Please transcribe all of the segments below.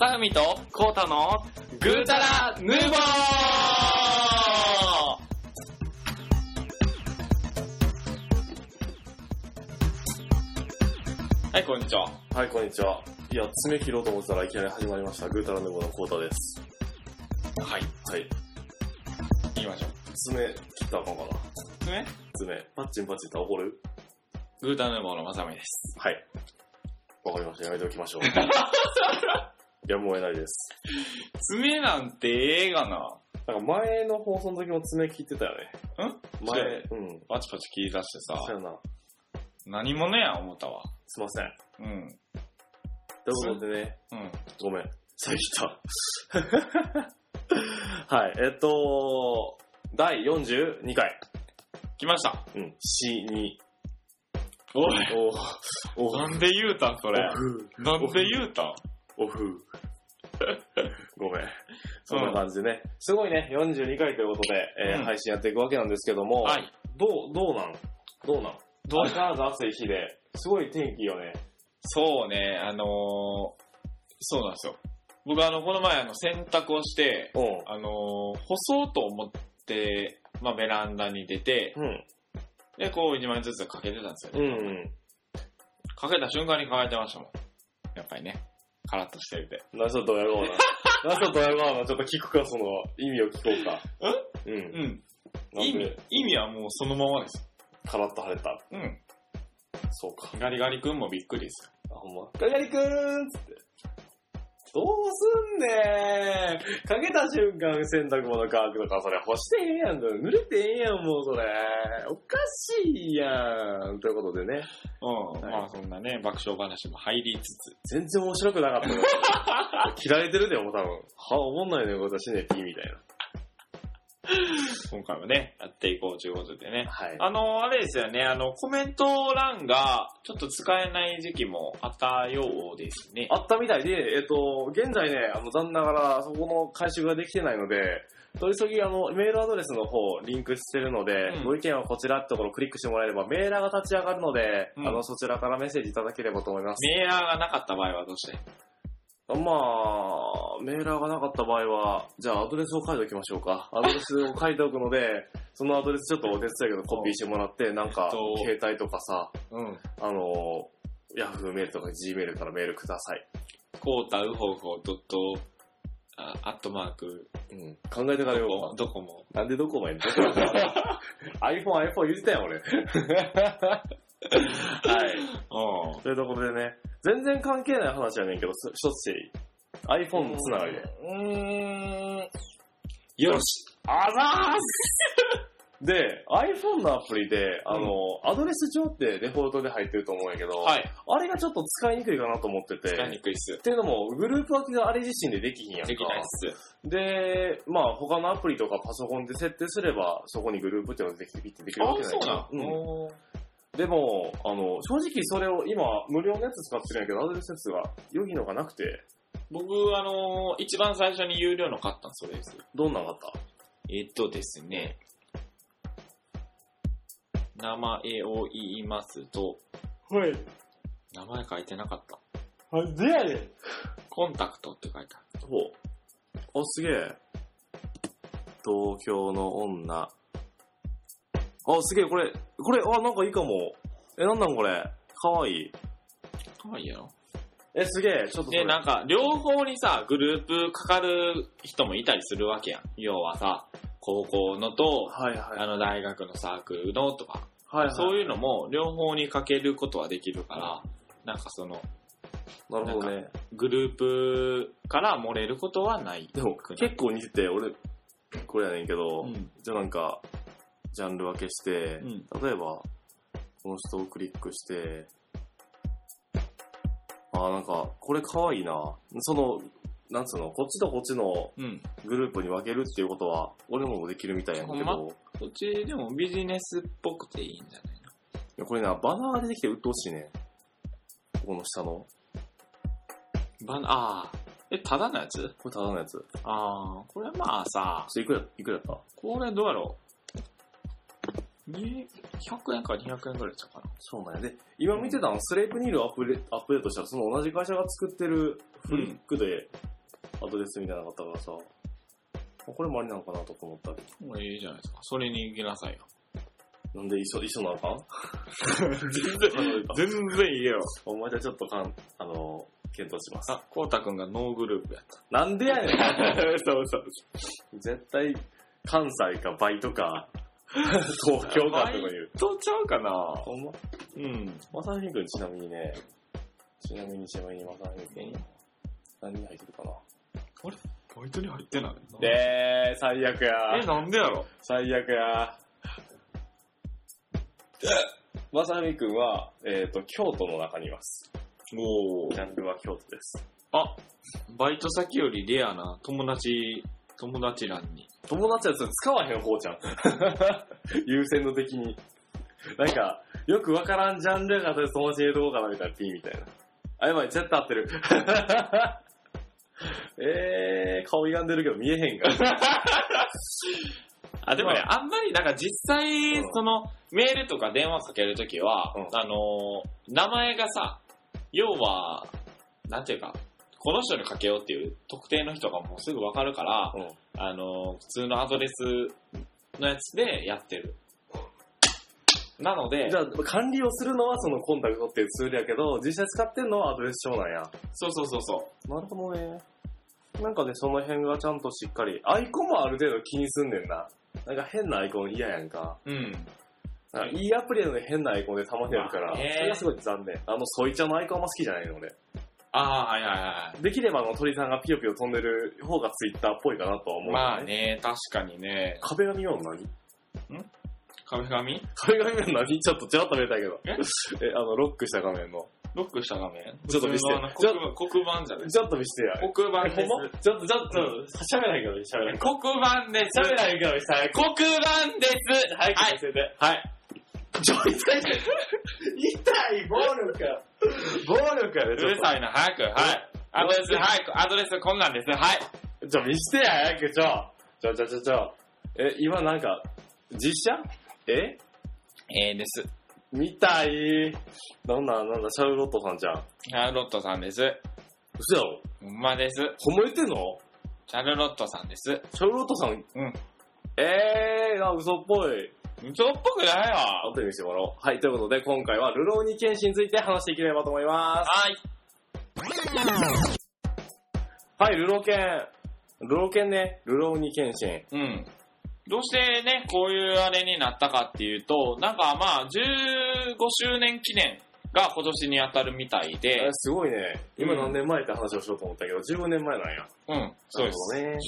さふみとコータのぐーたらヌーボーはい、こんにちは。はい、こんにちは。いや、爪切ろうと思ってたらいきなり始まりました。グータラヌーボーのコータです。はい、はい。行きましょう。爪切ったらあかんかなね爪。パッチンパッチンって怒る？グータラヌーボーのまさみです。はい。わかりました。やめておきましょう。やむを得ないです。爪なんてええがな。なんか前の放送の時も爪切ってたよね。ん？前違う、うん。パチパチ切り出してさ、そうやな。何者や思ったわ。すいません。うん。ということでね、うん。ごめん。さっき来た。はい、えっと、第42回。来ました。うん。C に。おい。おおなんで言うたんそれ。なんで言うたん？オフ。ごめん。そんな感じでね。すごいね、42回ということで、えーうん配信やっていくわけなんですけども、はい。どう、どうなん？どうなん？どう？相変わらず暑い日で、すごい天気よね。そうね、あのー、そうなんですよ。僕あの、この前あの、洗濯をして、うあのー、干そうと思って、まあ、ベランダに出て、ん。うん。で、こう、1枚ずつかけてたんですようね。ん。かけた瞬間に乾いてましたもん。やっぱりね。カラッとしてるで。何そのドヤ顔な。何そのドヤ顔な。ちょっと聞くか、その意味を聞こうか。うん。うん。なん意味で、、意味はもうそのままです。カラッと晴れた。うん。そうか。ガリガリ君もびっくりですよ。あ、ほんま？ガリガリくーんっつって。どうすんねーかけた瞬間洗濯物乾くとか、それ干してへんやん。濡れてへんやん、もうそれ。おかしいやん。ということでね。うん。はいまあそんなね、爆笑話も入りつつ。全然面白くなかったよ。切られてるでも多分。は、おもんないね、私ね、ピーみたいな。今回もね、やっていこうということでね。はい。あの、あれですよね、あの、コメント欄がちょっと使えない時期もあったようですね。あったみたいで、えっと、現在ね、あの、残念ながら、そこの回収ができてないので、取り急ぎ、あの、メールアドレスの方、リンクしてるので、うんご意見はこちらってところをクリックしてもらえれば、メーラーが立ち上がるので、うんあの、そちらからメッセージいただければと思います。メーラーがなかった場合はどうして？まあ、メーラーがなかった場合は、じゃあアドレスを書いておきましょうか。アドレスを書いておくので、そのアドレスちょっとお手伝いけどコピーしてもらって、なんかえっと、携帯とかさ、うん。あの、ヤフーメールとか G メールからメールください。コータウホホドット、あアットマーク、うん。考えてからよどこ、も。なんでどこまで ?iPhone、iPhone 言ってたよ、俺。はい。うん。というところでね、全然関係ない話やねんけど、す一つしていい ?iPhone つながりで。うーん。よし。あざーすで、iPhone のアプリで、あの、アドレス上ってデフォルトで入ってると思うんやけど、はい。あれがちょっと使いにくいかなと思ってて、使いにくいっすっ。ていうのも、グループ分けがあれ自身でできひんやんか。できないっす。で、まあ他のアプリとかパソコンで設定すれば、そこにグループっていうのができてできるわけないなうんのでも、あの、正直それを今、無料のやつ使ってるんやけど、アドレス説が良いのがなくて、僕、あのー、一番最初に有料の買ったのそれです。どんなんがあった？えっとですね、名前を言いますと、はい。名前書いてなかった。なんで？やねん。コンタクトって書いてある。ほう。あ、すげえ。東京の女。あ、すげえ、これ、これ、あ、なんかいいかも。え、なんなんこれ。かわいい。かわいいやろえ、すげえ、ちょっとで、なんか、両方にさ、グループかかる人もいたりするわけやん。要はさ、高校のと、はいはい。あの、大学のサークルのとか、はいはい。そういうのも両方にかけることはできるから、なんかその、なるほどね。グループから漏れることはない。でも、結構似てて、俺、これやねんけど、うん。じゃあなんか、ジャンル分けして、うん例えば、この人をクリックして、あーなんか、これかわいいな。その、なんつうの、こっちとこっちのうん。グループに分けるっていうことは、俺もできるみたいやねんけど、こっちでもビジネスっぽくていいんじゃないいやこれな、バナーが出てきて鬱陶しいね。ここの下の。のバナああ。え、ただのやつ？これただのやつ。ああ、これまあさ、っといくら、いくらやった？これどうやろ100円か200円ぐらいちゃうかな。そうなんや。で、今見てたの、スレープニールをアップデアップデートしたら、その同じ会社が作ってるフリックでアドレスみたいなのがあったからさ、これもありなのかなとか思ったけど。もういいじゃないですか。それに行きなさいよ。なんで一緒、一緒なのか？全然、全然いいよ。お前じゃちょっとかん、あの、検討します。あ、こうたくんがノーグループやっなんでやねんた。そうそう。絶対、関西かバイトか、東京かとか言う。ちゃうかな？ほんまうん。まさひみくんちなみにね、ちなみにちなみにまさひみくん、何に入ってるかな？バイトに入ってない。でー、最悪やえ、なんでやろ？最悪やまさみくんは、えっ、と、京都の中にいます。おジャンルは京都です。あ、バイト先よりレアな友達、友達欄に。友達はそれ使わへん方じゃん。優先度的に。なんか、よくわからんジャンルやからとりあえず友達入れとこうかなみたいな、P みたいな。あ、やばい、絶対合ってる。えー、顔歪んでるけど見えへんから。あ、でもね、まあんまり、なんか実際うん、その、メールとか電話かけるときは、うんあのー、名前がさ、要は、なんていうか、この人にかけようっていう特定の人がもうすぐわかるから、うんあのー、普通のアドレスのやつでやってる。なのでじ、ゃあ、管理をするのはそのコンタクトっていうツールやけど、実際使ってんのはアドレス帳なんや。そうそうそうそう。なるほどね。なんかね、その辺がちゃんとしっかり、アイコンもある程度気にすんねんな。なんか変なアイコン嫌やんか。うん。なんかいいアプリなのに変なアイコンでたまにあるから、それがすごい残念。あの、ソイちゃんのアイコンあんま好きじゃないの俺。ああ、はいはいはい。できればあの鳥さんがピヨピヨ飛んでる方がツイッターっぽいかなとは思う、まあ。ね、確かにね。壁紙は何？壁紙？壁紙は何？ちょっとちらっと見えたけど。え？え、あの、ロックした画面の。ロックした画面？ちょっと見せて普通のあの黒板黒板じゃないちょっと見せてや。黒板でえほんま？すちょっと、ちょっと、喋らないけど、喋らない。黒板です。喋らないけど、さ、黒板です。はい、はい見。せて。はい。ちょ、痛い 痛い。痛い、暴力や。暴力やで、うるさいな、早く。はい。アドレス、はい。アドレスこんなんです。はい。と。ちょ、見してや、早く、ちょ。ちょ、ちょ、ちょ、ちょ。え、今なんか、実写？え？えーです。見たい？なんだ、なんだ、シャルロットさんじゃん。シャルロットさんです。嘘やろ？ほんまです。ほんま言ってんの？シャルロットさんです。シャルロットさん？うん。えー、あ、嘘っぽい。嘘っぽくないわ。後で見せてもらおう。はい、ということで、今回は、ルローニケンシについて話していければと思います。はい。はい、ルローケン。ルローケンね、ルローニケンシン。うん。どうしてね、こういうあれになったかっていうと、なんかまあ、15周年記念が今年に当たるみたいでえ、すごいね。今うん何年前って話をしようと思ったけど、15年前なんや。うん、そうです。なる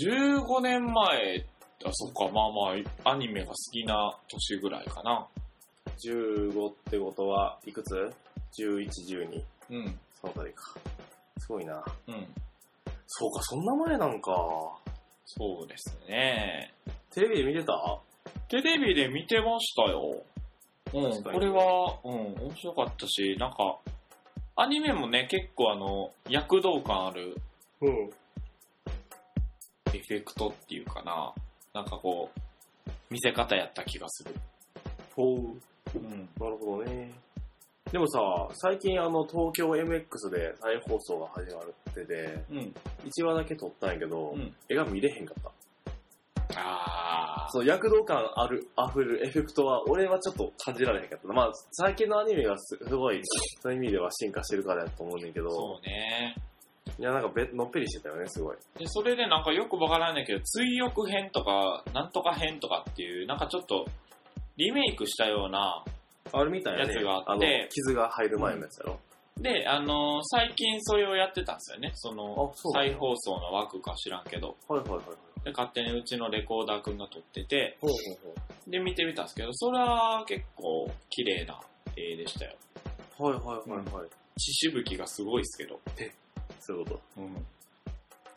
15年前、あ、そっか、まあまあ、アニメが好きな年ぐらいかな。ほどね。15ってことは、いくつ ?11、12。うん、そのあたりか。すごいな。うん。そうか、そんな前なんか。そうですね。テレビで見てた？テレビで見てましたよ。うん、確かにこれは、うん、面白かったし、なんか、アニメもね、結構あの、躍動感あるうん。エフェクトっていうかな。なんかこう、見せ方やった気がする。ほう。うん。なるほどね。でもさ、最近あの、東京 MX で再放送が始まるってで、うん。1話だけ撮ったんやけど、うん絵が見れへんかった。あそう、躍動感ある、溢れるエフェクトは、俺はちょっと感じられへんかった。まあ、最近のアニメがすすごい、そういう意味では進化してるからやと思うねんだけー、ど、そうね。いや、なんかべのっぺりしてたよね、すごい。で、それでなんかよくわからないけど、追憶編とか、なんとか編とかっていう、なんかちょっと、リメイクしたような、あれみたいなね。やつがあって、傷が入る前のやつやろ。で、あのー最近それをやってたんですよね。そのあ、そ再放送の枠か知らんけど。はいはいはいはい。で、勝手にうちのレコーダーくんが撮ってて、ほうほうほで、見てみたんですけど、それは結構綺麗な絵でしたよ。う。はいはいはいはい。血しぶきがすごいですけど、そういうこと。うん、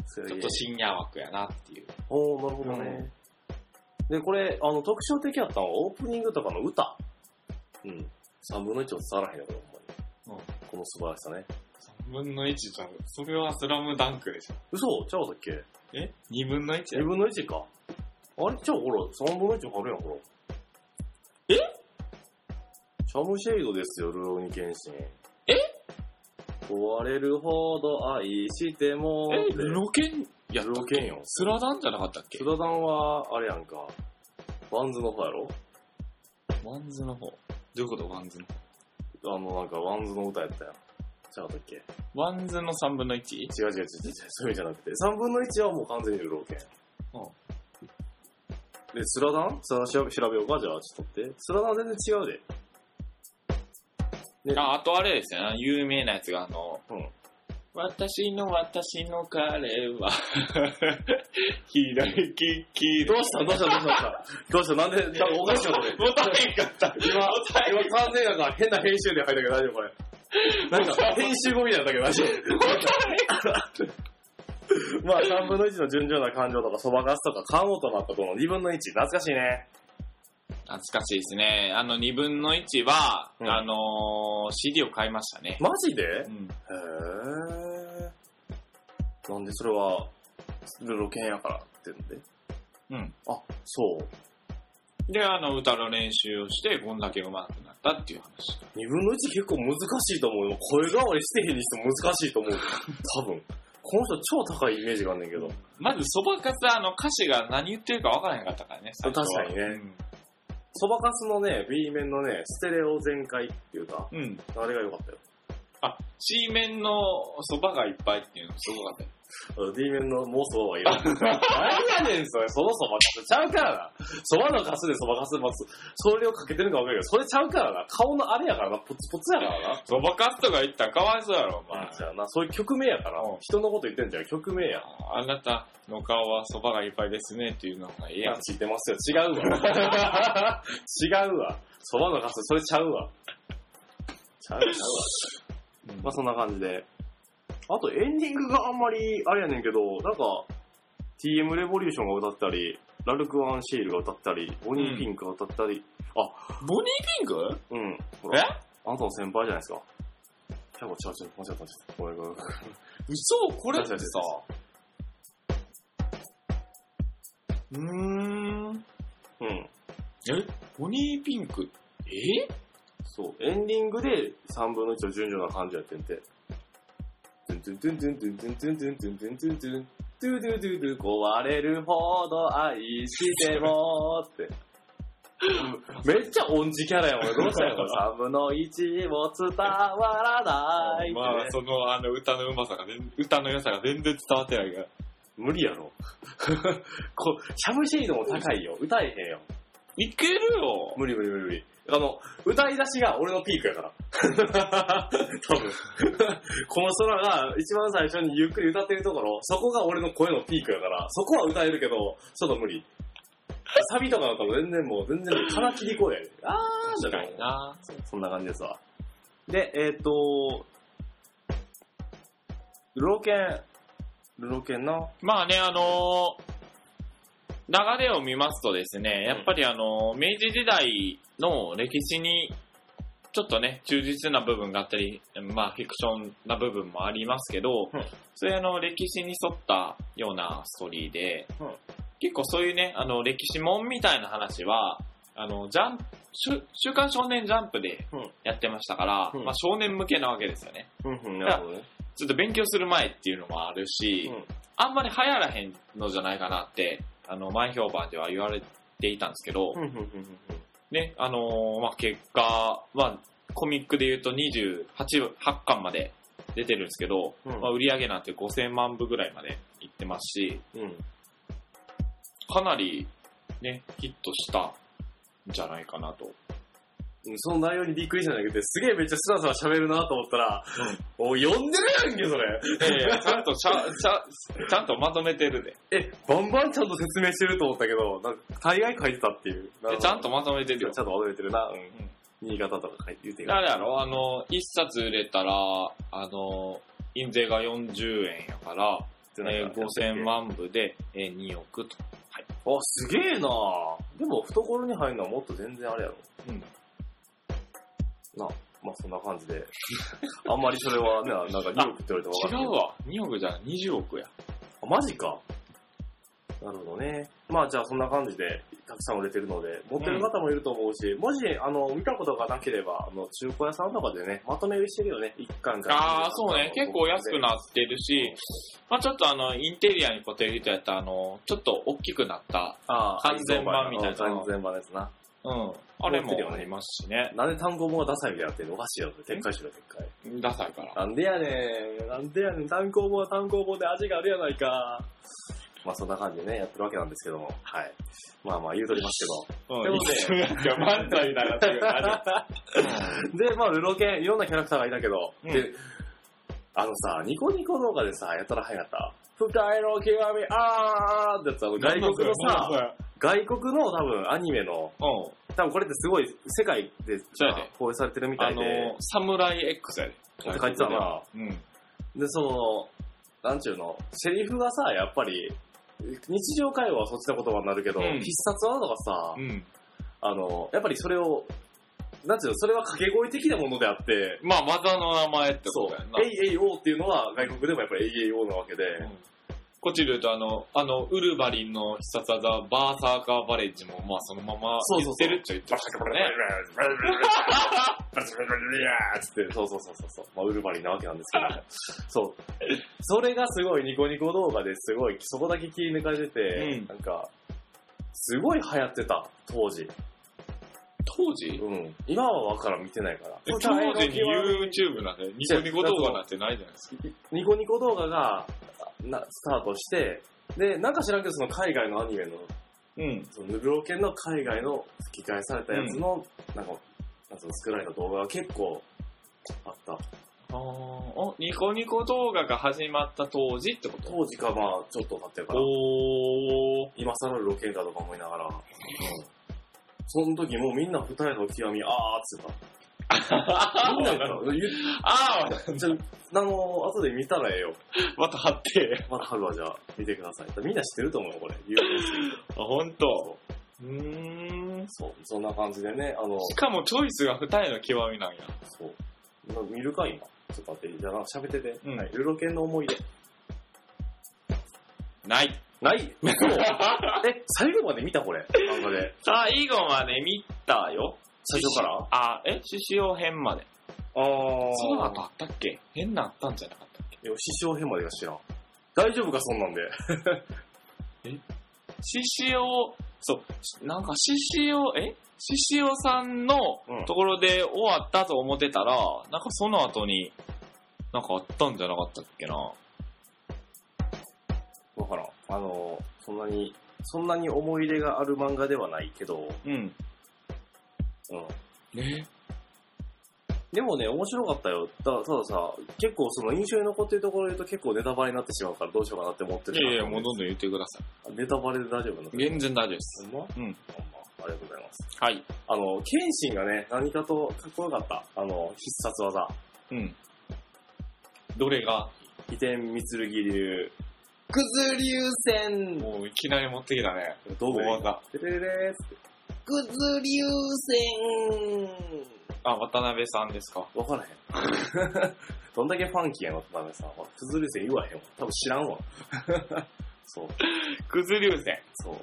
そういうちょっと深夜枠やなっていう。おー、なるほどね。で、これ、あの、特徴的やったのはオープニングとかの歌。うん。3分の1を伝わらへんよ、これ、ほんまに。うんこの素晴らしさね。3分の1じゃん。それはスラムダンクでしょ。嘘？ちゃうだっけ？え ?2 分の 1? 2分の1か。あれ？ちゃうほら、3分の1貼るやん、ほら。え？ちシャムシェイドですよ、ルローニケンシン。え壊れるほど愛しても。え、ルロケンやったっロケンよ。スラダンじゃなかったっけ？スラダンは、あれやんか。WANDSの方やろ？ WANDSの方。どういうこと WANDSの？方あの、なんか、 WANDSの歌やったやん。ちゃうかったっけ？ WANDSの3分の 1? 違う違う違う違う、そういうんじゃなくて、3分の1はもう完全にるろ剣。うんで、スラダン？スラダン調べ調べようか？じゃあ、ちょっと待って。スラダン全然違うで。あ、あとあれですよね。有名なやつが、あの、うん私の私の彼は、左利き。どうした？どうした？どうした？どうした？なんで、なんかおかしいよ、これ。ボタンへんかった。今、今完全なんか変な編集で入ったけど大丈夫これ。なんか編集後みたいだったけど大丈夫まあ3分の1の順調な感情とかそばかすとか買おうとなったこの2分の1。懐かしいね。懐かしいですね。あの、2分の1は、うんあのー CD を買いましたね。マジで？うん。へー。なんでそれは、ルロケンやからってんで？うん。あ、そう。で、あの、歌の練習をして、こんだけ上手くなったっていう話。2分の1結構難しいと思うよ。声変わりしてへんにしても難しいと思う。多分。この人超高いイメージがあんねんけど。まず、そばかすあの歌詞が何言ってるか分からへんかったからね、最初は確かにねそばかすのね、B 面のね、ステレオ全開っていうか、うん。うん。あれが良かったよ。あ、C 面のそばがいっぱいっていうのすごかったよ。D 面の妄想はいらん。何やねん、それ。そのそばかすちゃうからな。そばのかすでそばかす待つ。それをかけてるか分かるけど、それちゃうからな。顔のあれやからな。ポツポツやからな。そばかすとか言ったらかわいそうやろ、お前。じゃあな、そういう曲名やからうん。人のこと言ってんじゃん。曲名や。あなたの顔はそばがいっぱいですねっていうのがいいやん。知ってますよ。違うわ。違うわ。そばのかす、それちゃうわ。ちゃう、ちゃうわ。まあそんな感じで。あとエンディングがあんまりあれやねんけど、なんか TM レボリューションが歌ったり、ラルク・アンシールが歌ったり、ボニー・ピンクが歌ったり、ボニーピンク？うん。ほえ？らあなたの先輩じゃないですか。ちゃうわちゃうちゃう、間違った間違った。ごめんごめん。嘘？これってさ違うーん。うん。え？ BONNIE PINK？え？そう。エンディングで3分の1の純情な感情やってんて。トゥントゥントゥントゥントゥントゥントゥントゥントゥントゥントゥントゥントゥドゥドゥドゥ壊れるほど愛してもって。めっちゃ音痴キャラやもん、どうしたんやろ ?3 分の1も伝わらないってね、まあ、その、あの、歌のうまさが全、歌の良さが全然伝わってないから。無理やろ。こシャムシェイドも高いよ。歌えへんよ。いけるよ無理無理無理無理。あの、歌い出しが俺のピークやから。多分。この空が一番最初にゆっくり歌ってるところ、そこが俺の声のピークやから、そこは歌えるけど、ちょっと無理。サビとかだと全然もう、全然からきり声やで。あーじゃないな。そうそんな感じですわ。で、えっ、と、ルロケン、ルロケンな。まあね、あのー流れを見ますとですね、やっぱりあのー明治時代の歴史に、ちょっとね、忠実な部分があったり、まあ、フィクションな部分もありますけど、うん。そういうあの、歴史に沿ったようなストーリーで、うん。結構そういうね、あの、歴史もんみたいな話は、あの、ジャンプ、週週刊少年ジャンプでうん。やってましたから、うん。まあ少年向けなわけですよね。うんうん、なるほどね。ちょっと勉強する前っていうのもあるし、うん。あんまり流行らへんのじゃないかなって、あの、前評判では言われていたんですけど、ね、あのーまあ、結果、まあ、コミックで言うと28 8巻まで出てるんですけど、うんまあ、売り上げなんて5000万部ぐらいまでいってますし、うん。かなりね、ヒットしたんじゃないかなと。うんその内容にびっくりしたんだけど、すげえめっちゃスラスラ喋るなと思ったら、おい、読んでるやんけ、それ。いやいやちゃんとちゃ、ちゃ、ちゃんとまとめてるで。え、バンバンちゃんと説明してると思ったけど、なんか大概書いてたっていう。でちゃんとまとめてるよちゃ。んと忘れてるな。うん。新潟とか書いて言うてる。あれやろあの、一冊売れたら、あの、印税が40円やから、えー5000万部で、えー2億と。あ、すげえなでも、懐に入るのはもっと全然あれやろ。うん。な、まあそんな感じで。あんまりそれはね、なんか2億って言われても分かんないけど。違うわ。2億じゃない、20億や。あ、マジか。なるほどね。まあじゃあそんな感じでたくさん売れてるので、持ってる方もいると思うし、もし、あの、見たことがなければ、あの、中古屋さんとかでね、まとめ売りしてるよね、一巻から。ああ、そうね。結構安くなってるし、まあちょっとあの、インテリアに固定る人やったら、あの、ちょっと大きくなった、完全版みたいな完全版ですな。うん。あれもありますしね。なんで単行本がダサいみたいになってんの？おかしいよ。撤回しろ、撤回。ダサいから。なんでやねん。なんでやねん。単行本は単行本で味があるやないか。まあそんな感じでね、やってるわけなんですけども。はい。まあまあ言うとりますけど。うん。でもね一緒になんか漫才みたいになってる で、まあ、ルロケン、いろんなキャラクターがいたけど、うんで、あのさ、ニコニコ動画でさ、やたら流行った、二重の極み、あーってやつ、あの外国のさ、外国の多分アニメの、うん。多分これってすごい世界で放映されてるみたあいで、の、サムライ X やで。って書いてたな。うん。で、その、なんちゅうの、セリフがさ、やっぱり、日常会話はそっちの言葉になるけど、うん必殺技とかさ、うん。あの、やっぱりそれを、なんちゅうの、それは掛け声的なものであって、まあ、技の名前ってそうことやんな。。エイエイオーっていうのは外国でもやっぱりエイエイオーなわけで、うんこっちで言うと、あの、あの、ウルヴァリンの必殺技、バーサーカーバレッジも、まあ、そのままそってるっちゃ言ってましたけどね。つって、そうそうそうそうそう。まあ、ウルバリンなわけなんですけど、そう。それがすごいニコニコ動画ですごい、そこだけ切り抜かれてて、うんなんか、すごい流行ってた、当時。当時？うん。今はわからん、見てないから。え当時に YouTube なんで、ニコニコ動画なんてないじゃないですか。ニコニコ動画が、な、スタートして、で、なんか知らんけど、その海外のアニメの、うん。そのヌグロ犬の海外の吹き替えされたやつの、なんか、なんつうの作られた動画が結構あった。あーおニコニコ動画が始まった当時ってこと？当時かまあ、ちょっと経ってるから、おー。今更ロケかとか思いながら、その時もうみんな二重の極み、あーっつってた。みんな言った言っあじゃあ、あの、後で見たらええよ。ーまた貼って。また春はじゃあ、見てください。みんな知ってると思うよ、これ。有名すぎてあ、ほんと。うーん。そう、そんな感じでね、あの、しかもチョイスが二重の極みなんや。そう。今見るか、今。ちょっと待って、じゃあ、喋ってて。うんはい。ルロケンの思い出。ない。ない え、最後まで見たこれ。漫画で。最後まで見たよ。最初から？あ、え？獅子王編まで。あー。その後あったっけ？変なあったんじゃなかったっけ？いや、師匠編までが知らん。大丈夫か、そんなんで。獅子王、そう、なんか獅子王、え？獅子王さんのうんところで終わったと思ってたら、なんかその後に、なんかあったんじゃなかったっけな？わからん。あの、そんなに、そんなに思い入れがある漫画ではないけど、うん。うん。え？でもね、面白かったよ。ただたださ、結構その印象に残ってるところで言うと結構ネタバレになってしまうからどうしようかなって思ってるいやいや、もうどんどん言ってくださネタバレで大丈夫なの？い。全然大丈夫です。ほんま？うん。ほんまありがとうございます。はい。あの、剣心がね、何かとかっこよかった。あの、必殺技。うん。どれが？飛天三剣流。くず流戦もういきなり持ってきたね。どう大技。てれれれーっつって。くず流戦あ、渡辺さんですか？わからへん。どんだけファンキーやの、渡辺さんは。くず流戦言わへんわ。多分知らんわ。そう。くず流線。そう。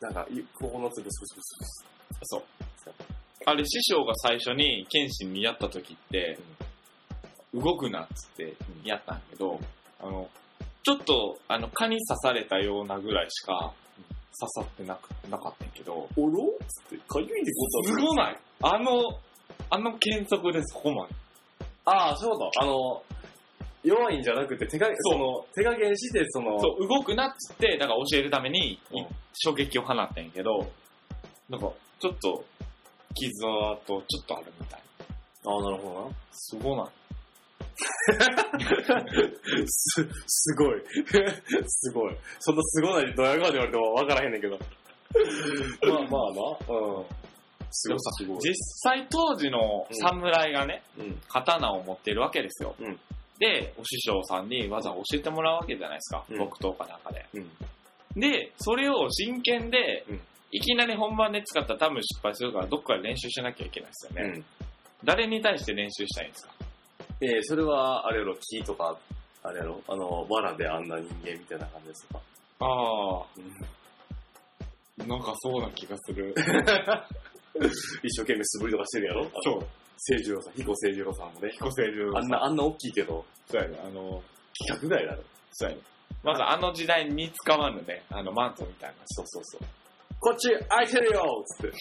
なんか、いここのつぶすぶすぶすそうそう。あれ、師匠が最初に剣心にやった時って、動くなっつってやったんやけど、あの、ちょっと、あの、蚊に刺されたようなぐらいしか刺さってなくなかったんやけど、おろ？つって、かゆいってことすごないあの、あの剣速でそこまで。ああ、そういうこと。あの、弱いんじゃなくて、手加減、そうその、手加減して、その、そう、動くなっつって、だから教えるために、うん衝撃を放ったんやけど、なんか、ちょっと、傷跡ちょっとあるみたい。ああ、なるほどな。すごないす、すごい。すごい。そんなすごないドヤ顔で言われても分からへんねんけど。まあまあな。うん。すごい、すごい。実際当時の侍がね、うん。刀を持ってるわけですよ。うんで、お師匠さんに技を教えてもらうわけじゃないですか。うん木刀かなんかで。うん。で、それを真剣で、うんいきなり本番で使ったら多分失敗するから、どっかで練習しなきゃいけないですよね。うん。誰に対して練習したいんですか？えー、それは、あれやろ、木とか、あれやろ、あの、藁であんな人間みたいな感じですか？ああ。なんかそうな気がする。一生懸命素振りとかしてるやろ？そう。清次郎さん、彦清次郎さんもね。彦星流あんな、あんな大きいけど、そうやね。あの、規格外だろ。そうやね。まずあの時代に使わぬね、あのマントみたいな。そうそうそう。こっち空いてるよつって。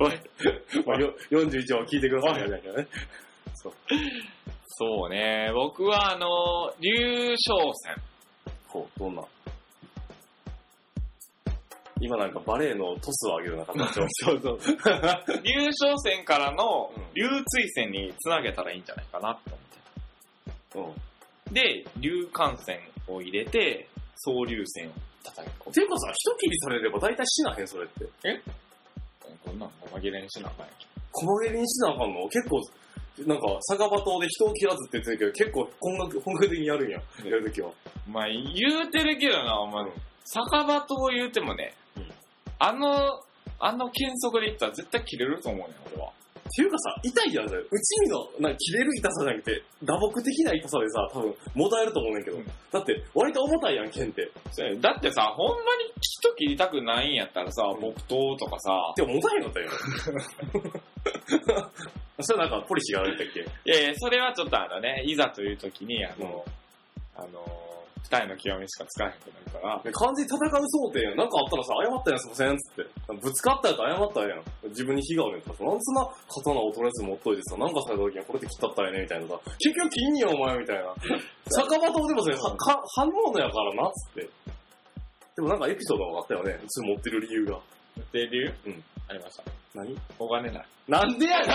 おい。まあ、よ41話聞いてくださいみたいなね。そう。そうね。僕はあの、竜昇戦。ほう、どんな？今なんかバレエのトスを上げるような形を。そうそう。竜昇戦からのうん竜追戦につなげたらいいんじゃないかなって思って。うん。で、竜感戦を入れて、総竜戦を叩き込む。ていうかさ、一切りされれば大体死なへん、それって。こんなん細切れにしなあかんやんけ細切れにしなあかんの結構、なんか、酒場島で人を切らずって言ってるけど、結構本格本格的にやるんや。やるときは。お前言うてるけどな、お前、酒場と言うてもね、うんあの、あの剣則で言ったら絶対切れると思うねん、俺は。っていうかさ、痛いやん、それ。うち身の、なんか切れる痛さじゃなくて、打撲的な痛さでさ、多分、もだえると思うねんけど。うんだって、割と重たいやん、剣って。だってさ、ほんまに人切りたくないんやったらさ、うん木刀とかさ、でも、持たへんかったよ。それなんか、ポリシーがあるんだっけ？いやいや、それはちょっとあのね、いざという時に、あの、あの、二重の極みしか使えへんくなるから、で完全に戦う想定やん。なんかあったらさ、謝ったやん、すいません、つって。ぶつかったやつ謝ったやん。自分に火があるんやったらさ、なんでそんな刀をとりあえず持っといてさ、なんかされた時にはこれで切ったったらええねみたいなさ、結局切んやん、お前、みたいな。酒場とでもそれ、はか、反応やからな、つって。でもなんかエピソードがあったよね。それ持ってる理由が。で、理由？うん。ありました。何？お金ない。なんでやねん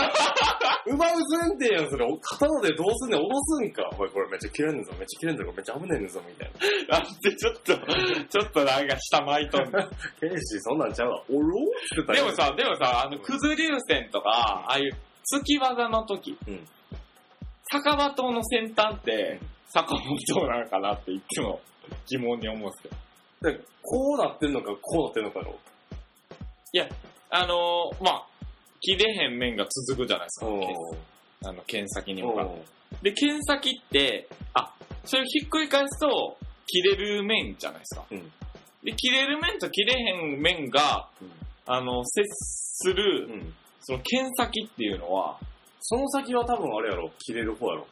奪う前提やん、それ。刀でどうすんねん、脅すんか。お前これめっちゃ切れんねんぞ、めっちゃ切れんねんぞ、めっちゃ危ねえねんぞ、みたいな。なんでちょっと、ちょっとなんか下巻いとんの？ケンシーそんなんちゃうわ。おろーってたよでも、さ、でもさ、あの、くず流線とか、ああいう、突き技の時、うん酒場刀の先端って、坂本刀なのかなっていつも疑問に思うんですけど。でこうなってんのか、こうなってんのかの。あのー、まあ、切れへん面が続くじゃないですか。あの、剣先に向かって。うんで、剣先って、あ、それをひっくり返すと、切れる面じゃないですか。うんで、切れる面と切れへん面が、あの、接する、うん。その剣先っていうのは、その先は多分あれやろ、切れる方やろ。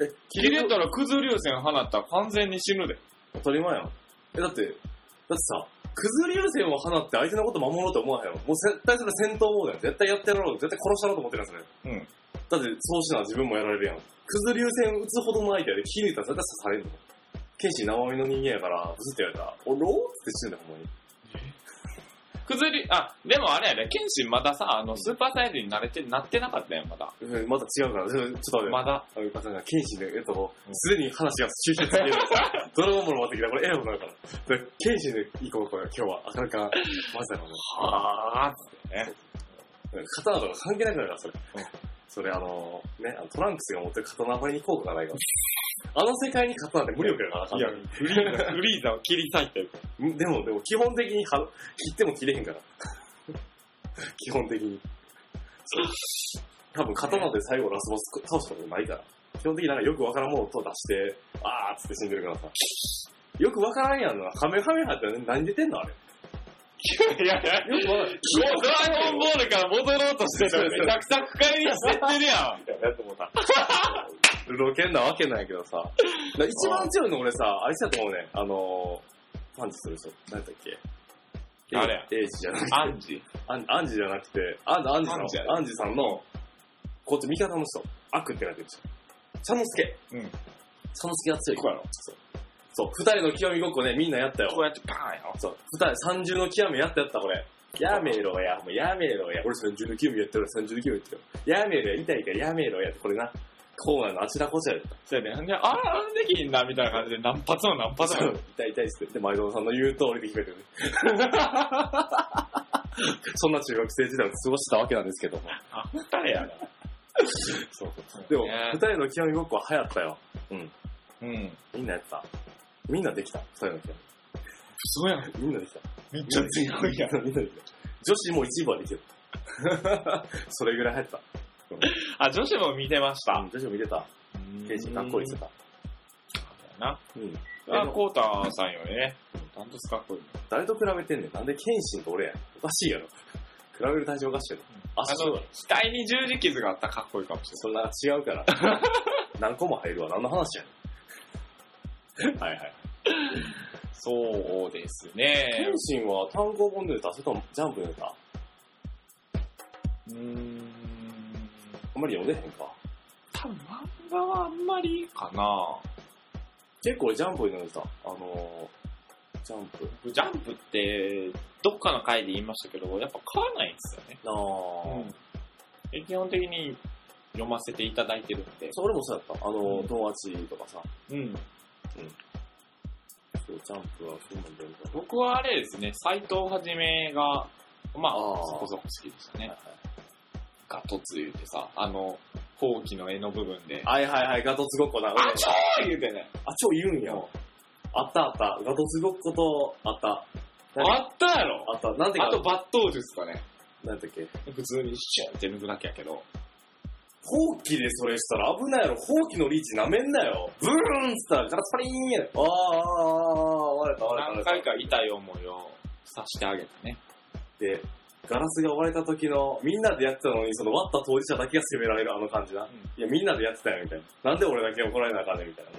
え、切れたらくず流線放ったら完全に死ぬで。当たり前やん。え、だって、だってさ、くず流線を放って相手のこと守ろうと思わへん。もう絶対それ戦闘モードやん。絶対やってやろう。絶対殺したろうと思ってるやん、それ。うん。だって、そうしな自分もやられるやん。くず流線撃つほどの相手やで、気抜いたら絶対刺されるの。剣士生身の人間やから、ブスって言われたら、おろーって死ぬんだよ、ほんまに。くずり、あ、でもあれやね、剣心まださ、あの、スーパーサイヤ人に慣れて、なってなかったよ、まだ。うんまた違うから、ちょっと待って。まだ。あの、なんか、剣士で、えっと、すでに話が収集つける。ドラゴンボール待ってきた。これ、えらいことになるから。で剣士で行こう、これ、今日は。あかんかん。まさかの。はぁーってね。刀とか関係なくなるから、それ。うんそれ、あの、ね、あのトランクスが持ってる刀あまりに効果がないから。あの世界に刀って無力やから、いや、フリーザ、フリーザを切り裂いてる。うんでも、でも、基本的には切っても切れへんから。基本的に。そう。多分、刀で最後ラスボス倒したことないから。基本的になんかよくわからんものと出して、あーっつって死んでるからさ。よくわからんやんな。カメハメハって何出てんのあれ。いやいや、よく。もうドラゴンボールから戻ろうとしてたらめちゃくちゃ深入りしてってるやんみたいなやつもさ。ロケンなわけないけどさ。一番強いの俺さ、あれだと思うね。あのー、パンチする人。何だっけあれやエイジじゃなくて。アンジ。アンアンジじゃなくて、アンアンジさんアンジやでアンジさんの、こっち味方の人、悪って書いてる人。チャノスケ。うん。チャノスケが強い。こうやろそう。そう、二人の極みごっこね、みんなやったよ。こうやってパーンやろ。そう、二人、三重の極みやったやった、これ。やめろや、もうやめろや。俺三重の極みやってる、三重の極みやってる。やめろや、痛いからやめろやって、これな。こうなの、あちらこちらで。そうやね。で、あー、あんできんな、みたいな感じで何発も何発も。痛い痛いっすって。で、前園さんの言う通りで決めてる。そんな中学生時代を過ごしたわけなんですけども。あんたやな。そうそう。でも、ね二人の極みごっこは流行ったよ。うん。うん。みんなやった。みんなできた。二人の極そうやん。み。みんなできた。めっちゃ強いやん。みんなできた。女子も一部はできる。それぐらい流行った。あ、女子も見てました。女子も見てた。ケイジかっこいいってた。な。うん。あ、コータさんよりね、ダントツかっこいい。誰と比べてんねん。なんで謙信と俺やん。おかしいやろ。比べる対象おかしいやろ。あの足の、、額に十字傷があったらかっこいいかもしそれなんか違うから。何個も入るわ。何の話やねん。はいはい。そうですね謙。信は単行本で出たそれともジャンプで出たあうーん。んまり読んでへんか。多分漫画はあんまりかな。結構ジャンプで読んでた。あのー、ジャンプ。ジャンプって、どっかの回で言いましたけど、やっぱ買わないんですよね。あー。で基本的に読ませていただいてるんで。そう俺もそうやった。あのうんー、友達とかさ。うん。そう、ジャンプはそうなんだよ。僕はあれですね、斎藤はじめが、まあ、あーそこそこ好きでしたねはい。ガトツ言うてさ、あの、ほうきの絵の部分で、はいはいはい、ガトツごっこな。あちょー言うてね。あ、超言うんや。あったあった。ガトツごっこと、あった。何？あったやろあった。なんていうか、あと、抜刀術かね。なんだっけ？普通にシュンって抜くだけやけど。ほうきでそれしたら危ないやろ。ほうきのリーチなめんなよ。ブーンっつったらガラスパリーンやで。ああ、ああ、割れた割れた。何回か痛い思いをさしてあげてね。で、ガラスが割れた時の、みんなでやってたのに、その割った当事者だけが責められるあの感じな。いや、みんなでやってたよ、みたいな。なんで俺だけ怒られなあかんねん、みたいな。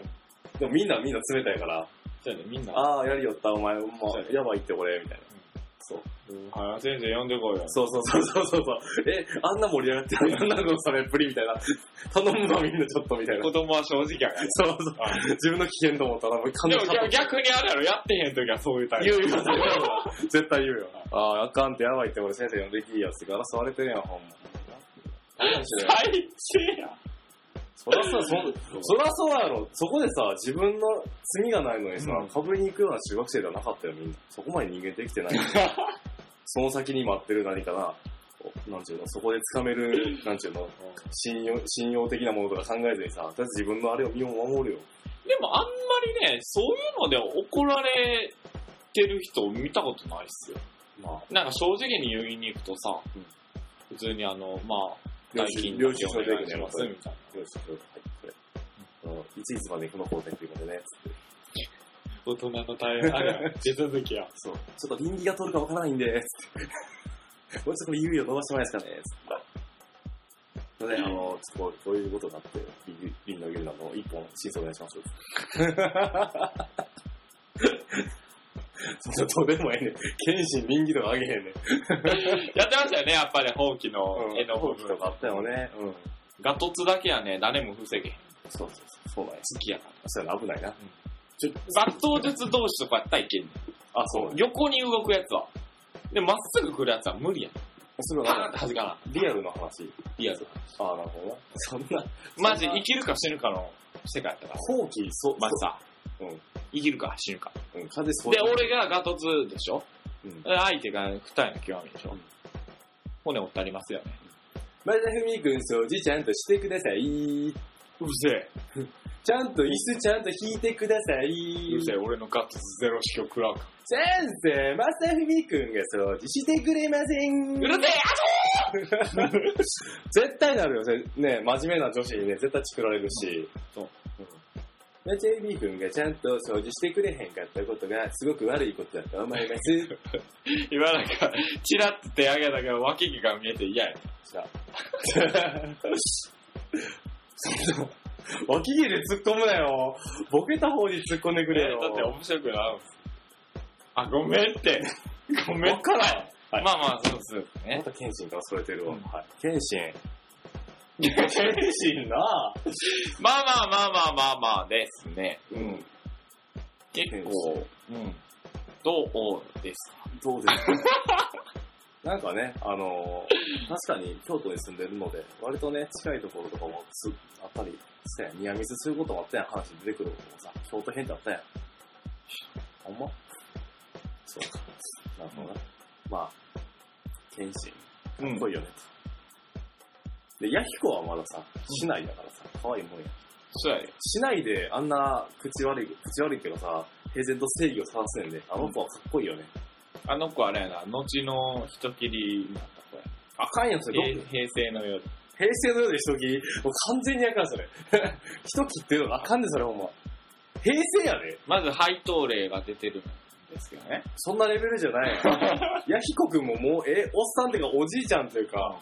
でもみんなみんな冷たいから、そうやね、みんな。ああ、やりよった、お前、もそうやばいって俺、みたいな。そう。はい、先生呼んでこいよ。そうそうそうそうそうそう。え、あんな盛り上がってるあんなのされっぷりみたいな。頼むわみんなちょっとみたいな子。供は正直やから。そうそう。自分の危険と思ったら、もう完でも全に逆にあるやろ、やってへん時はそういうタイプ。言うよ、絶対言うよ。ああ、あかんってやばいって俺先生呼んできいやつガラス割れてるやん、ほんま。最低や。そらそう、そそらそうやろ。そこでさ、自分の罪がないのにさうん、かぶりに行くような中学生ではなかったよ、みんな。そこまで人間できてない。その先に待ってる何かな、おなんちゅうの、そこで掴める、なんちゅうの、信用、信用的なものとか考えずにさ、とりあえず自分のあれを身を守るよ。でもあんまりね、そういうので怒られてる人見たことないっすよ。まあ、なんか正直に言いに行くとさ、うん普通にあの、まあ、領代金収領収書お願いしでね、ますみたいな。よし、はい、これ。あのいついつまでこの工程っていうのでね、つって。大人の大変、あれや、手続きや。そう。ちょっと臨機が通るかわからないんで。もうちょっと猶予伸ばしてもらえますかね、つって。ので、あの、ちょっとこういうことになって、瓶瓶の牛なの一本、真相お願いします。どうでもええねん。謙信臨機とかあげへんねん。やってましたよね、やっぱり、ほうきの絵の部分。とかあったよね。うん。ガトツだけはね、誰も防げへん。そうそうそう。そうなんや。好きやから。そうやな、危ないな。ちょ、抜刀術同士とかやったらいけんねん。あ、そうなんや。横に動くやつは。で、まっすぐ来るやつは無理やん。それパーンはって弾かな。リアルな話。リアル。ああ、なるほどな。そんな、マジ、生きるか死ぬかの世界やったから。放棄、そう、まずさ、うん生きるか死ぬか。うん、完全にそうで、俺がガトツでしょ？うん。相手が二重の極みでしょ？うん骨折ってありますよね。前田文君掃除ちゃんとしてください。うるせえ。ちゃんと椅子ちゃんと引いてください。うるせえ、俺のガトツゼロ式を食らうか。先生、マサフミ君が掃除してくれません。うるせえ 絶対なるよ。ね、真面目な女子にね、絶対作られるし。そう。マサフミ君がちゃんと掃除してくれへんかったことが、すごく悪いことだと思います。今なんか、チラッと手上げたけど脇毛が見えて嫌や。じゃあ。脇毛で突っ込むなよ。ボケた方に突っ込んでくれよ。だって面白くなるあ、ごめんって。ごめん。わからん。はいまあまあ、そうですまね。た謙信からそれてるわ。うんはい。謙信。謙信なまあまあまあまあまあまあですね。うん。結構、うん。どうですかどうですかなんかね、あのー確かに京都に住んでるので、割とね、近いところとかもすあったりして、ニアミスすることもあったやん、話出てくることもさ、京都編ってあったやん。ほんまそうか。なるほどな。まあ、謙信、かっこいいよね、と。で、ヤヒコはまださ、市内だからさ、可愛いもんや。そうやで。市内であんな口悪い、口悪いけどさ、平然と正義を探すねんで、あの子はかっこいいよね。あの子あれやな、後の人切りになった子や。あかんやん、それ。平平成の夜。平成のようで人切り、もう完全にあかん、それ。人切ってるのあかんで、それほんま。平成やで。まず配当例が出てるんですけどね。そんなレベルじゃない。ヤヒコくんももう、え、おっさんっていうかおじいちゃんっていうか、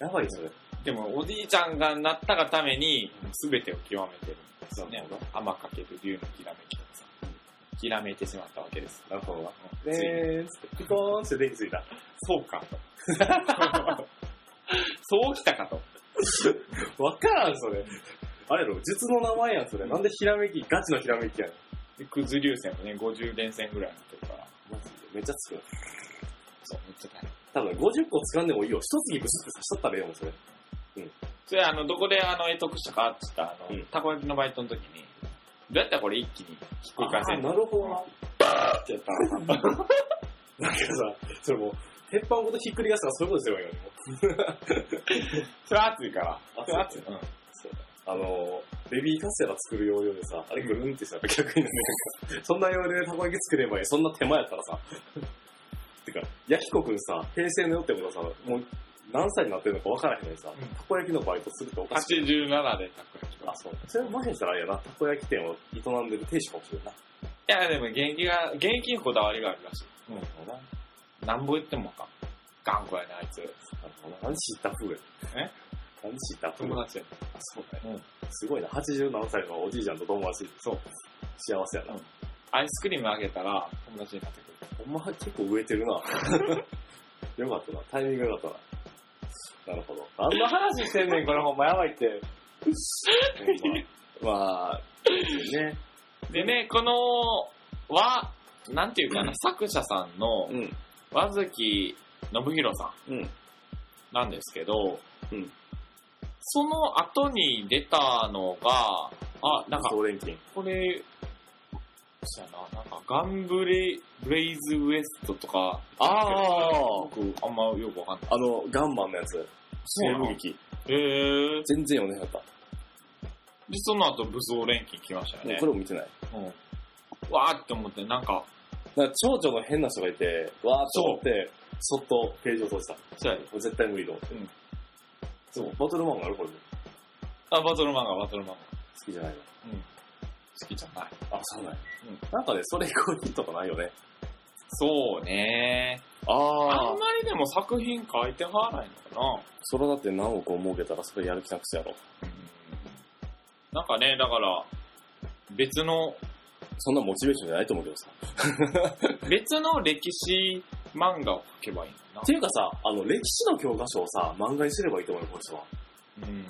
やばいそれ。でも、おじいちゃんがなったがために、全てを極めてるんですよねなるほど。天かける竜のきらめきをさ、きらめいてしまったわけです。なるほどでーんつって、ピコーンって電気ついた。そうかと。そうきたかと。わからん、それ。あれやろ、術の名前やん、それ。なんでひらめき、ガチのひらめきやねん。で、くず流線もね、50連線ぐらいになってるから。マジで。めっちゃつく。そう、めっちゃ大変。多分50個掴んでもいいよ。一継ぎブスって刺しとったらええもん、それ。それ、あの、どこで、あの、得得したかって言ったら、あの、うんたこ焼きのバイトの時に、どうやったらこれ一気にひっくり返せんの？なるほどな。ってやったら、なんかさ、それもう、鉄板ごとひっくり返したらそういうことですよ、今 それ熱いから。あそれ熱い。うん。そうあの、ベビーカステラ作る要領でさ、あれぐるんってしたら逆になんか、そんな要領でたこ焼き作ればいい。そんな手間やったらさ。てか、ヤキコくんさ、平成の世ってことさ、もう何歳になってるのか分からへんのにさ、うんたこ焼きのバイトするっておかしい。87でたこ焼きあ、そう。それもしかしたらあれやな、たこ焼き店を営んでる亭主かもしれんな。いや、でも現役が、現役にこだわりがあるらしい。なるほどな。なんぼ言ってもあかん。頑固やね、あいつ。なるほどな。なんで知った風やえ？なんで知った風友達やね。あ、そうだうんね。すごいな。87歳のおじいちゃんと友達。そう。幸せやな。うんアイスクリームあげたら友達になってくる。ほんま結構植えてるな。よかったな。タイミングよかったな。なるほど。何の話してんねん、これほんまやばいって。まあ、まあ、ね。でね、この、は、なんていうかな、作者さんの、うん。和月信弘さんうん。なんですけど、うんその後に出たのが、あ、なんか。これ、そうやな、なんか、ガンブレ、ブレイズウエストとか、ああ。僕、あんまよくわかんない。あの、ガンマンのやつ。西部劇。へー。全然読んでなかっで、その後、武装錬金来ましたよた。ねこ。れも見てない。うん。わーって思って、なんか、なんか、蝶々の変な人がいて、わーっと思って、そっとページを閉じた。こそうや絶対無理だ思って。うんそう。バトルマンがあるこれも。あ、バトル漫画、バトル漫画。好きじゃないの。うん。好きじゃない。あ、そうなんやうんなんかね、それ以降ヒットとかないよね。そうねああんまりでも作品書いてはらないのかなそれだって何億を儲けたらそれやる気なくすやろ。なんかね、だから、別の、そんなモチベーションじゃないと思うけどさ。別の歴史漫画を書けばいいのかっていうかさ、あの、歴史の教科書をさ、漫画にすればいいと思うよ、この人は。な。うん。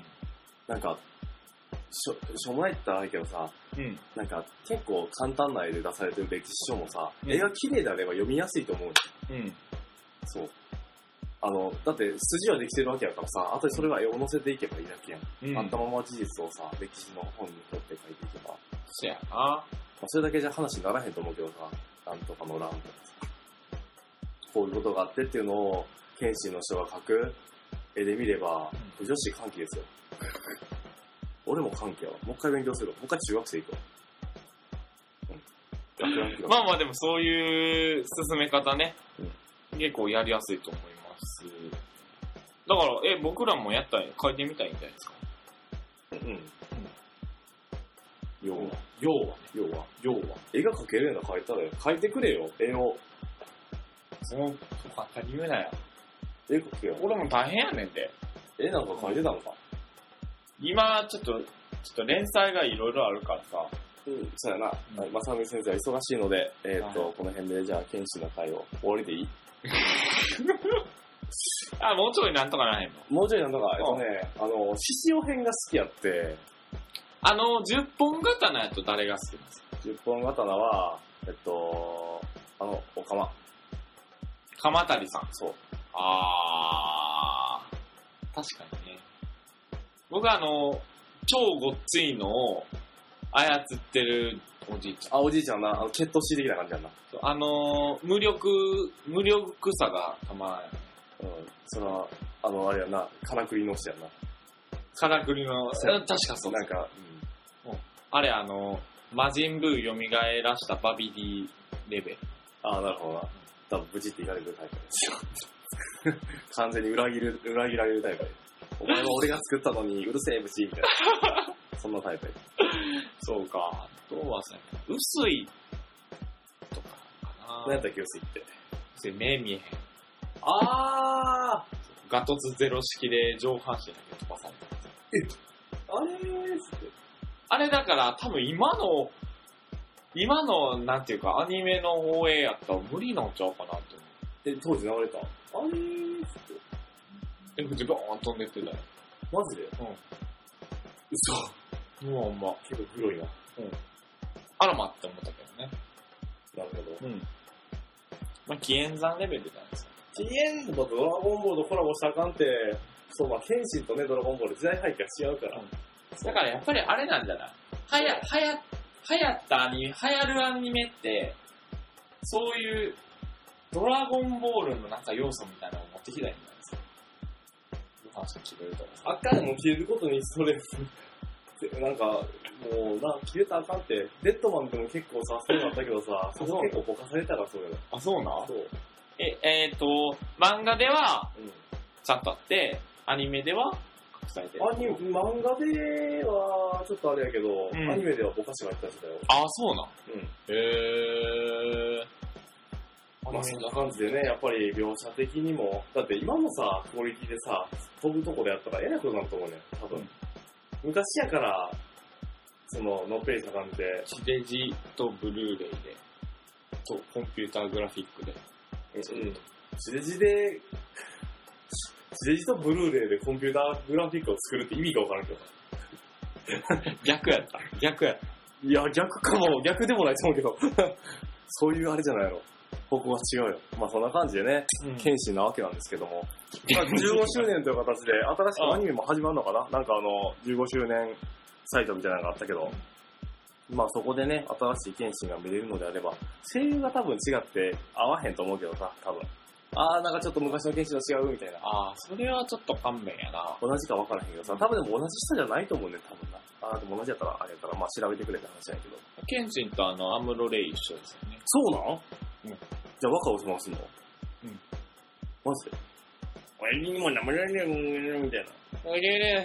なんか、しょ、しょうもないって言ったらあれけどさ、うん。なんか結構簡単な絵で出されてる歴史書もさ、うん絵が綺麗であれば読みやすいと思う。うん。そう。あの、だって筋はできてるわけやからさ、あとでそれは絵を載せていけばいいだけやん。うん。あったまま事実をさ、歴史の本にとって書いていけば、まそやな。あ、それだけじゃ話にならへんと思うけどさ、なんとかの欄とかさ、こういうことがあってっていうのを、剣士の人が描く絵で見れば、不女子歓喜ですよ。俺も歓喜やわ。もう一回勉強するわ。もう一回中学生行くわ。うん。まあまあでもそういう進め方ね、結構やりやすいと思います。だから、え、僕らもやったら書いてみたいんじゃないですか。うん。要は、要はね。要は、要は。絵が描けるような描いたらよ。描いてくれよ、絵を。そう、簡単に言うなよ。絵描けよ。俺も大変やねんで。絵なんか描いてたのか。今、ちょっと、ちょっと連載がいろいろあるからさ。うん、そうやな。まさみ先生は忙しいので、えーっと、はこの辺でじゃあ、剣士の会を終わりでいい？あ、もうちょいなんとかならへんの？もうちょいなんとか、えっとね、あの、獅子王編が好きやって、あの、10本刀やと誰が好きなんですか？10本刀は、えっと、あの、おかま。鎌谷さん。そう。あー、確かにね。僕はあの、超ごっついのを操ってるおじいちゃん。あ、おじいちゃんな、あの、血糖子的な感じやんな。あの、無力、無力さがたまに。うん。それは、あの、あれやな、からくりの人やんな。からくりの、そううん確かそう。なんか、あれあの、魔人ブー蘇らしたバビディレベル。ああ、なるほどな。多分、ブチっていかれるタイプですよ。完全に裏切る、裏切られるタイプやお前は俺が作ったのに、うるせえブチみたいな。そんなタイプや そうか。どうはさ、薄いとかかな。何やったっけ、薄いって？薄い目見えへん。あガトツゼロ式で上半身だけ飛ばされた。ーあれーっつって。あれだから多分今の、今の、なんていうか、アニメの放映やったら無理なんちゃうかなと思え、当時流れた？あれーっつって。う。え、口ボーン飛んでってたよ。マジで？うん。嘘。もうほんま。結構黒いな。あらまって思ったけどね。なるほど。うん。まあ、紀元山レベルじゃないですか。チエンドとドラゴンボールとコラボしたらあかんって、そう、まあ、剣心とね、ドラゴンボール時代背景が違うから。だからやっぱりあれなんじゃない？はや、はや、流行ったアニメ、流行るアニメって、そういう、ドラゴンボールのなんか要素みたいなのを持ってきたらいいんじゃないですか？話が違うとあかんも切れることにそれ、なんか、もうな、切れたらあかんって、デッドマンでも結構さ、そういうのあったけどさ、そこ結構ぼかされたらそういうの。あ、そうなそう。え、えっ、と、漫画ではうん。ちゃんとあって、アニメでは隠されてる。アニメ、漫画では、ちょっとあれやけど、んアニメではぼかしが言ったんだよ。あ、そうなん？うん。へー。まあそんな感じでね、やっぱり描写的にも、だって今のさ、クオリティでさ、飛ぶとこでやったらえらいことになると思うねん、多分。昔やから、その、のっぺりした感じで、地デジとブルーレイで、とコンピューターグラフィックで。うん。地デジで、地デジとブルーレイでコンピューターグラフィックを作るって意味がわからんけど。逆やった。逆やった。いや、逆かも、逆でもないと思うけど。そういうあれじゃないの。方向が違うよ。まあそんな感じでね、剣心なわけなんですけども。まあ15周年という形で、新しくアニメも始まるのかな？なんかあの、15周年サイトみたいなのがあったけど。まあそこでね、新しい剣心が見れるのであれば、声優が多分違って合わへんと思うけどさ、多分。あーなんかちょっと昔の剣心と違うみたいな。ああ、それはちょっと勘弁やな。同じか分からへんけどさ、多分でも同じ人じゃないと思うねん、多分な。あーでも同じやったらあれやったら、まあ調べてくれって話やけど。ケンチンとあの、アムロレイ一緒ですよね。そうなん？うんじゃあ若尾様すんの？うん。マジで？俺にも名前られないみたいな。おいれれへん。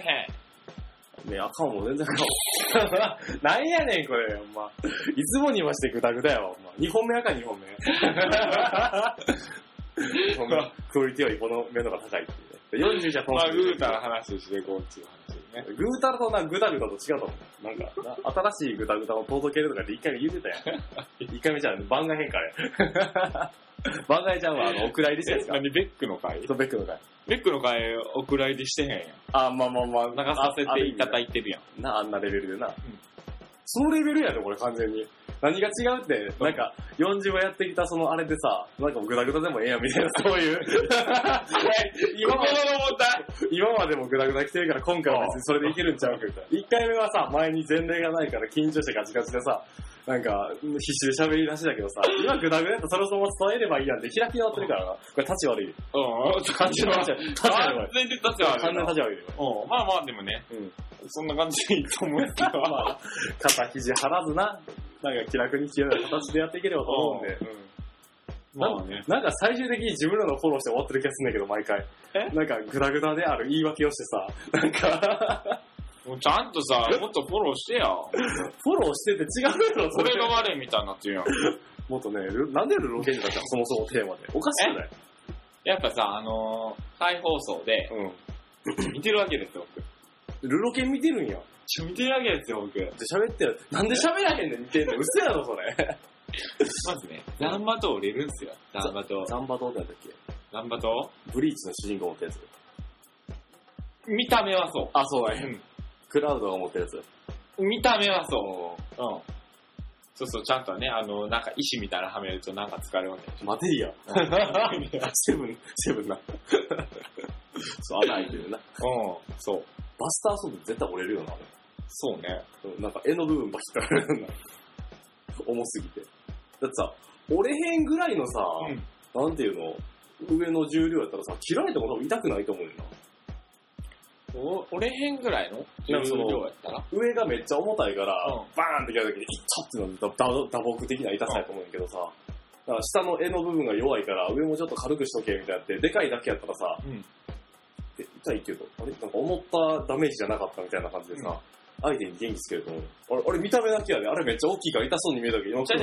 ねあかんもん、全然あかんもん。なんやねん、これ、ほんま。いつもにましてグダグダやわ、ほんま。2本目やか、2本目。ほんま、クオリティはこの目のが高いっていうね。40じゃトンまあ、グータの話していこうっていう話ね。グータラとな、グダグダと違うと思う。なんか、な新しいグダグダを届けるとかって一回目言うてたやん。一回目じゃん、番外変化や。番外ちゃんは、あの、お蔵入りしたやつか？何ベックの回？とベックの回。ベックの回お蔵入りしてへんやん。あ、まあまあまあ、流させていただいいてるやん。て。な、あんなレベルでな。そのレベルやで、これ完全に。何が違うって、なんか、40話やってきたそのあれでさ、なんかグダグダでもええやんみたいな、そういう。今まで今までもグダグダ来てるから今回は別にそれでいけるんちゃうかみたいな。1回目はさ、前に前例がないから緊張してガチガチでさ、なんか、必死で喋り出しだけどさ、今グダグダやったらそれをそのまま伝えればいいやんって開き直ってるからな。これ立ち悪い。うん。立ち悪い。立ち悪い。完全に立ってはあ完全。に立ち悪いよ。うん。まあまあ、でもね、うん。そんな感じでいいと思うんですけど。まあ、肩肘張らずな、なんか気楽に消える形でやっていければと思うんで。まあね。なんか最終的に自分らのフォローして終わってる気がするんだけど、毎回。え？なんかグダグダである言い訳をしてさ、なんか、もうちゃんとさ、もっとフォローしてや。フォローしてて違うやろ、それ俺が悪いみたいになってるやん。もっとね、ルなんでルロケンジだったのそもそもテーマで。おかしくない？やっぱさ、あのー、再放送でうん。見てるわけですよ、僕。ルロケン見てるんや。ちょ見てるわけですよ、僕。で、喋ってる。なんで喋らへんねん、見てんの？嘘やろ、それ。まずね、ザンバト降りるんすよ。ザンバト。ザンバトってなんだっけ？ザンバトブリーチの主人公持ったやつ。見た目はそあ、そうだう。ね。クラウドが持ったやつ。うん。見た目はそう。うん。そうそう、ちゃんとね、あの、なんか石みたいなのはめるとなんか使えるわけでしょ。マテリア。セブン、セブンな。そう、穴開いてるな。うん、そう。バスターソード絶対折れるよな。そうね。うんなんか絵の部分バキッと折れるな。重すぎて。だってさ、折れへんぐらいのさ、なんていうの、上の重量やったらさ、切られても多分痛くないと思うよな。お折れへんぐらいの重量やったら？上がめっちゃ重たいから、うんバーンって切られた時に、いったっていうのは打打撲的な痛さやと思うんやけどさ、だから下の絵の部分が弱いから、上もちょっと軽くしとけみたいになって、でかいだけやったらさ、うん。え痛いけど、あれ？なんか思ったダメージじゃなかったみたいな感じでさ、相手に元気つけると思う。あれ、あれ見た目だけやで。あれめっちゃ大きいから痛そうに見えたけど、今じゃあ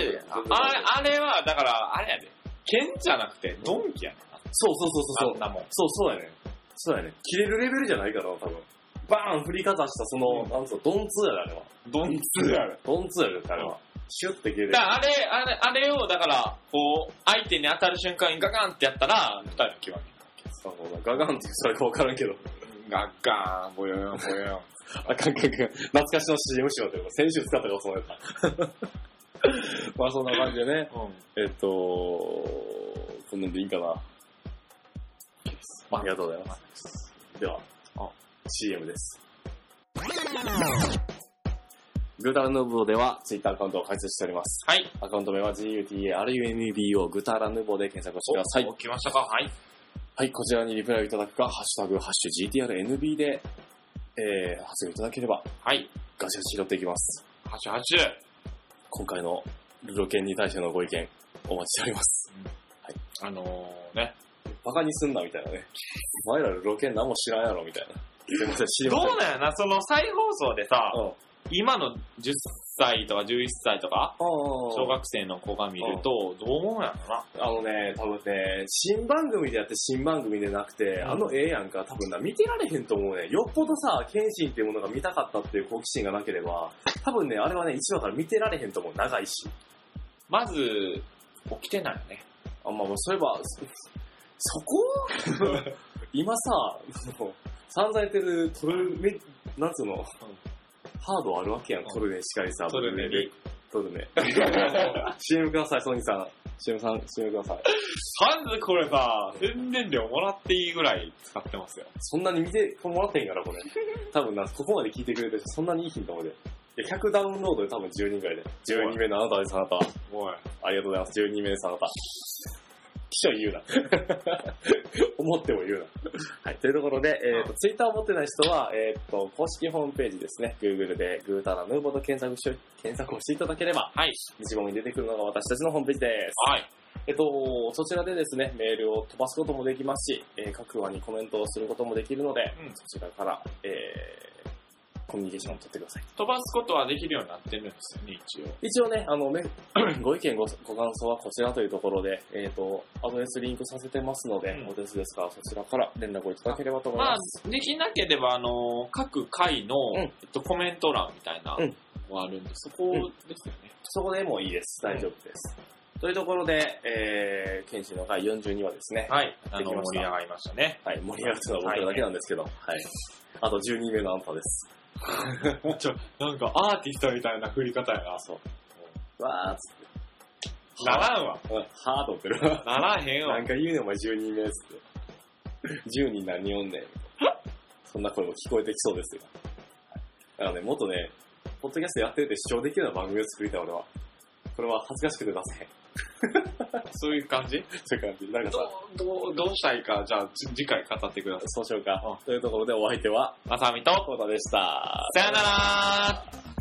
あれ、あれは、だから、あれやで。剣じゃなくて、ドンキやね。そうそうそうそうあん。なもん。そう、そうやね。そうやね。切れるレベルじゃないから、多分。バーン振りかざしたその、うんなんつうの、ドンツーやで、あれは。ドンツーやる。ドンツーやで、あれは。シュッて切れるだ。からあれ、あれ、あれを、だから、こう、相手に当たる瞬間にガガンってやったら、二人の極そうガガンってそれか分からんけど。み。ガッガーン、ボヨヨン、ボヨヨン。あかんかんかん。懐かしの CM しようって。先週使ったからそうやった。まあそんな感じでね。うん。えっと、こんなんでいいかな。ありがとうございます。では、あ CM です。グータラヌーボーでは Twitter アカウントを開設しております。はい。アカウント名は GUTARUNBO グタラヌーボーで検索してください。お、来ましたか？はい。はい、こちらにリプライをいただくか、ハッシュタグ、ハッシュ GTRNB で、えー、発言いただければ、はい。ガチガチ拾っていきます。ハシュハシュ。今回のルロケンに対してのご意見、お待ちしております。あのー、ね。バカにすんな、みたいなね。お前らルロケン何も知らんやろ、みたいな。すいません、知りどません。うなんやな、その再放送でさ、うん。今の10歳とか11歳とか、小小学生の子が見ると、どう思うんやろな。あのね、多分ね、新番組でやって新番組でなくて、あのええやんか、多分な、見てられへんと思うね。よっぽどさ、謙信っていうものが見たかったっていう好奇心がなければ、多分ね、あれはね、一話から見てられへんと思う。長いし。まず、起きてないよね。あ、まあ、そういえば、そそこ？今さ、散々やってる、トルメ、なんつうの、ハードあるわけやん、うんトルネしかりさ。トルネに。トルネ。CM ください、ソニーさん。CM さん、CM ください。まずこれさ、宣伝料もらっていいぐらい使ってますよ。そんなに見てもらってへんから、これ。多分な、ここまで聞いてくれてそんなにいいヒントまで。いや、100ダウンロードで多分10人ぐらいで。12名のあなたです、あなた。おい。ありがとうございます。12名です、あなた。記者言うな。思っても言うな。はい。というところで、えっ、と、ツイッターを持ってない人は、えっ、と、公式ホームページですね。Google でグータラヌーボーと検索し、検索をしていただければ、はい。一番に出てくるのが私たちのホームページです。はい。えっと、そちらでですね、メールを飛ばすこともできますし、えー各話にコメントをすることもできるので、うんそちらから、えーコミュニケーションを取ってください。飛ばすことはできるようになってるんですよね、一応。一応ね、あの、め ご意見ご、ご感想はこちらというところで、えっ、と、アドレスリンクさせてますので、うんお手数ですから、そちらから連絡をいただければと思いまあます。、できなければ、あの、各回の、うんえっと、コメント欄みたいなうんのがあるんで、そこですよね。そこでもいいです。大丈夫です。というところで、えー、検診の回42話ですね。はい。あの、盛り上がりましたね。はい、盛り上がったのは僕らだけなんですけど、はい。あと12名のあんたです。ちょ、なんかアーティストみたいな振り方やな。そう。わーっつって。ならんわ。うんはーとってるわ。ならへんわなん。か言うねんお前12名っつって。10人何人おんねん。そんな声も聞こえてきそうですよ。だからね、もっとね、ポッドキャストやってて視聴できるような番組を作りたい俺は。これは恥ずかしくて出せへん。そういう感じ？そういう感じ。なんかさ、どう、どう、したいか、じゃあ、つ次回語ってください。そうしようか。というところでお相手は、まさみと、コータでした。さよなら